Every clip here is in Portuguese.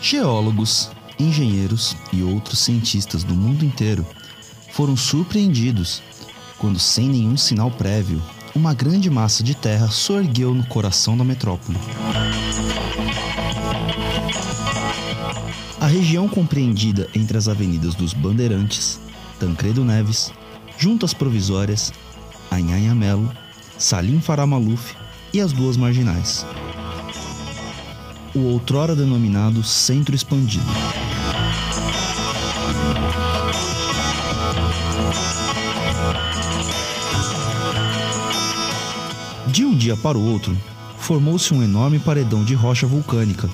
Geólogos, engenheiros e outros cientistas do mundo inteiro foram surpreendidos quando, sem nenhum sinal prévio, uma grande massa de terra sorgueu no coração da metrópole. A região compreendida entre as avenidas dos Bandeirantes, Tancredo Neves, Juntas Provisórias, Anhanhamelo Salim Faramaluf e as duas marginais. O outrora denominado Centro Expandido. De um dia para o outro, formou-se um enorme paredão de rocha vulcânica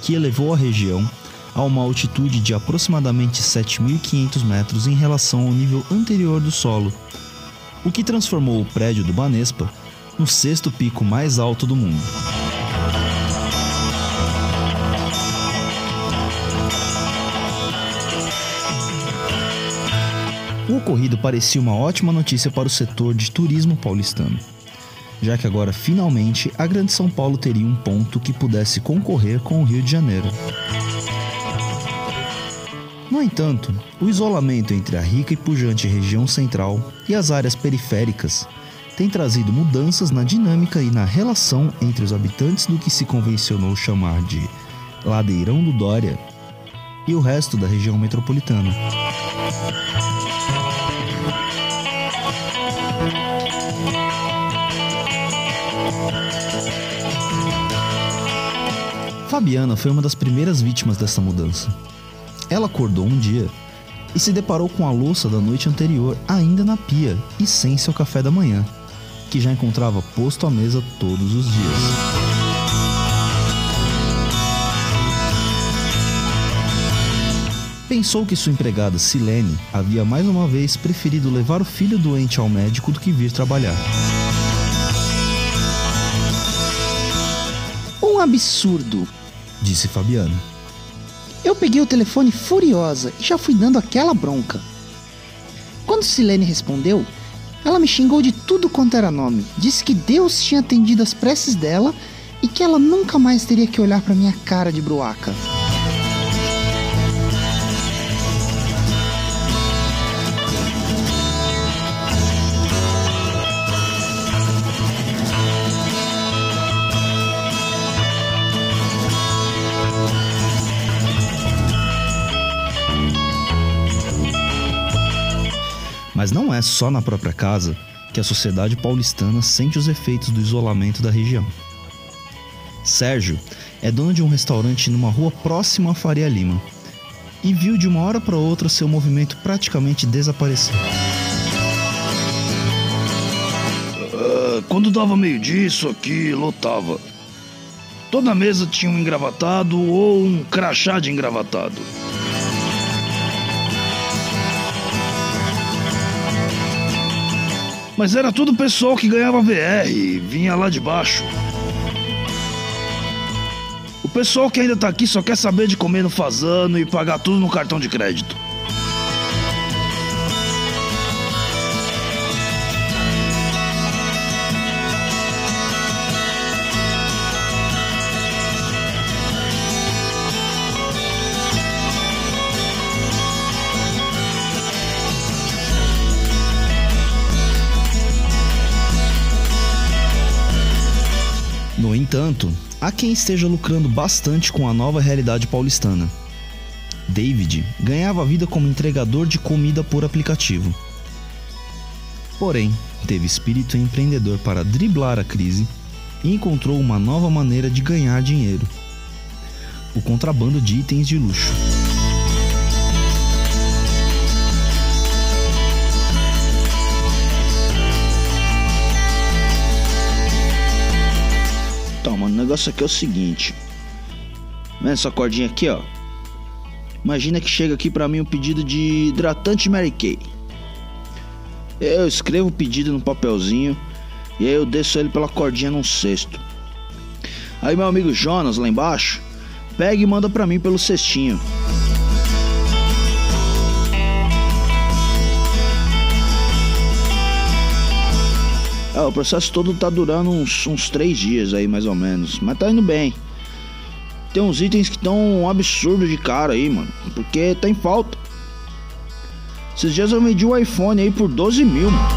que elevou a região a uma altitude de aproximadamente 7.500 metros em relação ao nível anterior do solo, o que transformou o prédio do Banespa no sexto pico mais alto do mundo. O ocorrido parecia uma ótima notícia para o setor de turismo paulistano, já que agora finalmente a Grande São Paulo teria um ponto que pudesse concorrer com o Rio de Janeiro. No entanto, o isolamento entre a rica e pujante região central e as áreas periféricas tem trazido mudanças na dinâmica e na relação entre os habitantes do que se convencionou chamar de Ladeirão do Dória e o resto da região metropolitana. Fabiana foi uma das primeiras vítimas dessa mudança. Ela acordou um dia e se deparou com a louça da noite anterior ainda na pia e sem seu café da manhã, que já encontrava posto à mesa todos os dias. Pensou que sua empregada Silene havia mais uma vez preferido levar o filho doente ao médico do que vir trabalhar. Um absurdo, Disse Fabiana. Peguei o telefone furiosa e já fui dando aquela bronca. Quando Silene respondeu, ela me xingou de tudo quanto era nome. Disse que Deus tinha atendido as preces dela e que ela nunca mais teria que olhar para minha cara de bruaca. Mas não é só na própria casa que a sociedade paulistana sente os efeitos do isolamento da região. Sérgio é dono de um restaurante numa rua próxima a Faria Lima e viu de uma hora para outra seu movimento praticamente desaparecer. Ah, quando dava meio-dia, isso aqui lotava. Toda mesa tinha um engravatado ou um crachá de engravatado. Mas era tudo pessoal que ganhava VR, vinha lá de baixo. O pessoal que ainda tá aqui só quer saber de comer no fazano e pagar tudo no cartão de crédito. Há quem esteja lucrando bastante com a nova realidade paulistana. David ganhava a vida como entregador de comida por aplicativo. Porém, teve espírito empreendedor para driblar a crise e encontrou uma nova maneira de ganhar dinheiro: o contrabando de itens de luxo. Mano, o negócio aqui é o seguinte. Vendo essa cordinha aqui, ó? Imagina que chega aqui pra mim um pedido de hidratante Mary Kay. Eu escrevo o pedido no papelzinho e aí eu desço ele pela cordinha num cesto. Aí meu amigo Jonas lá embaixo pega e manda pra mim pelo cestinho. Ah, o processo todo tá durando uns, uns três dias aí, mais ou menos. Mas tá indo bem. tem uns itens que estão um absurdo de cara aí, mano. Porque tá em falta. Esses dias eu vendi o iPhone aí por 12 mil, mano.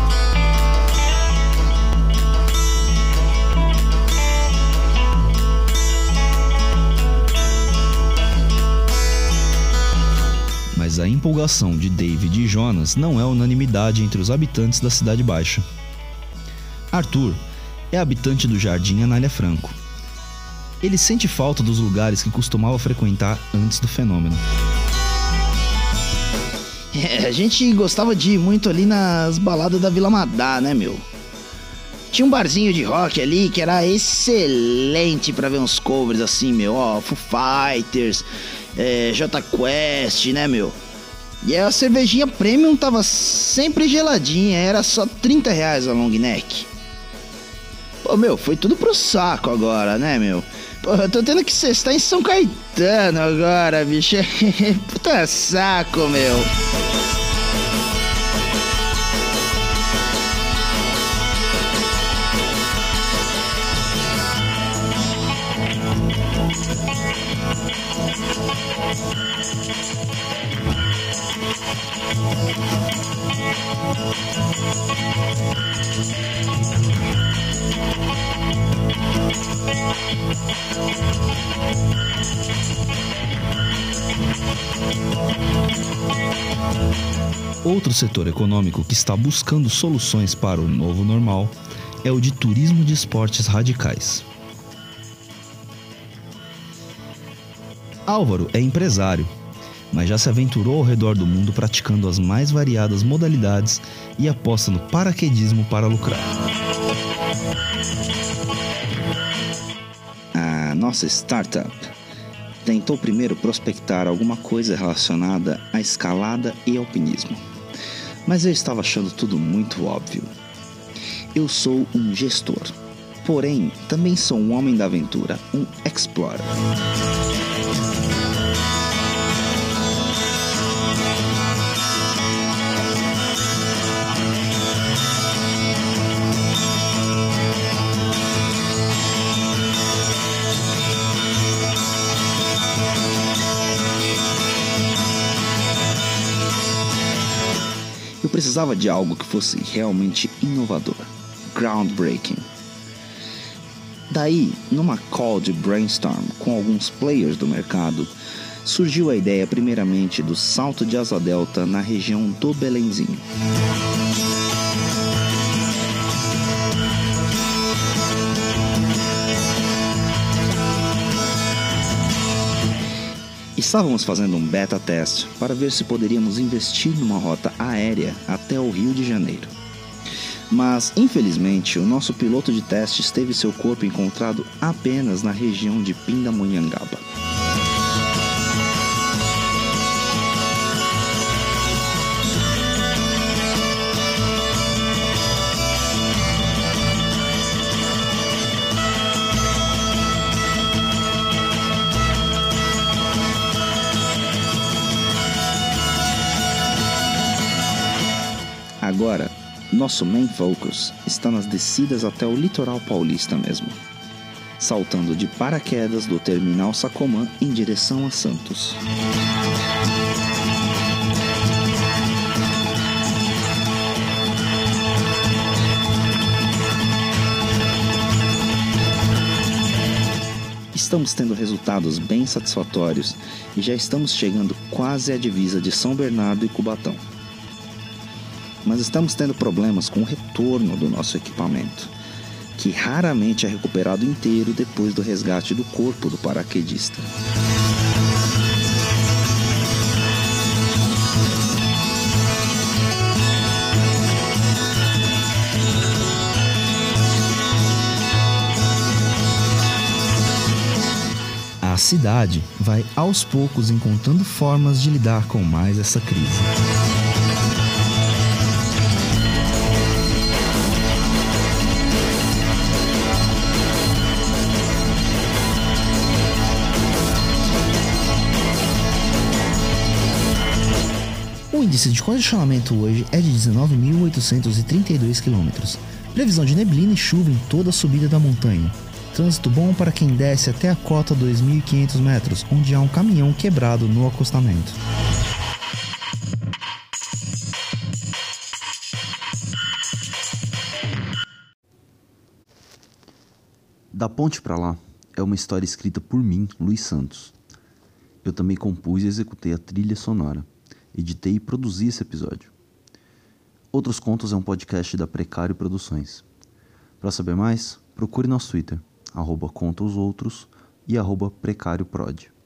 Mas a empolgação de David e Jonas não é unanimidade entre os habitantes da Cidade Baixa. Arthur é habitante do Jardim Anália Franco. Ele sente falta dos lugares que costumava frequentar antes do fenômeno. É, a gente gostava de ir muito ali nas baladas da Vila Madá, né, meu? Tinha um barzinho de rock ali que era excelente para ver uns covers assim, meu. Ó, Foo Fighters, é, J Quest, né, meu? E a cervejinha premium tava sempre geladinha, era só 30 reais a long neck. Pô, meu, foi tudo pro saco agora, né, meu? Pô, eu tô tendo que cestar em São Caetano agora, bicho. Puta saco, meu. Outro setor econômico que está buscando soluções para o novo normal é o de turismo de esportes radicais. Álvaro é empresário, mas já se aventurou ao redor do mundo praticando as mais variadas modalidades e aposta no paraquedismo para lucrar. Nossa startup tentou primeiro prospectar alguma coisa relacionada à escalada e alpinismo mas eu estava achando tudo muito óbvio. Eu sou um gestor, porém também sou um homem da aventura, um explorer. Precisava de algo que fosse realmente inovador, groundbreaking. Daí, numa call de brainstorm com alguns players do mercado, surgiu a ideia primeiramente do salto de asa delta na região do Belenzinho. Estávamos fazendo um beta teste para ver se poderíamos investir numa rota aérea até o Rio de Janeiro. Mas, infelizmente, o nosso piloto de testes teve seu corpo encontrado apenas na região de Pindamonhangaba. Agora, nosso main focus está nas descidas até o litoral paulista mesmo, saltando de paraquedas do terminal Sacomã em direção a Santos. Estamos tendo resultados bem satisfatórios e já estamos chegando quase à divisa de São Bernardo e Cubatão mas estamos tendo problemas com o retorno do nosso equipamento, que raramente é recuperado inteiro depois do resgate do corpo do paraquedista. A cidade vai aos poucos encontrando formas de lidar com mais essa crise. Índice de congestionamento hoje é de 19.832 km. Previsão de neblina e chuva em toda a subida da montanha. Trânsito bom para quem desce até a cota 2.500 metros, onde há um caminhão quebrado no acostamento. Da Ponte para Lá é uma história escrita por mim, Luiz Santos. Eu também compus e executei a trilha sonora, editei e produzi esse episódio. Outros Contos é um podcast da Precário Produções. Para saber mais, procure nosso Twitter, arroba Conta os Outros e arroba Precário Prod.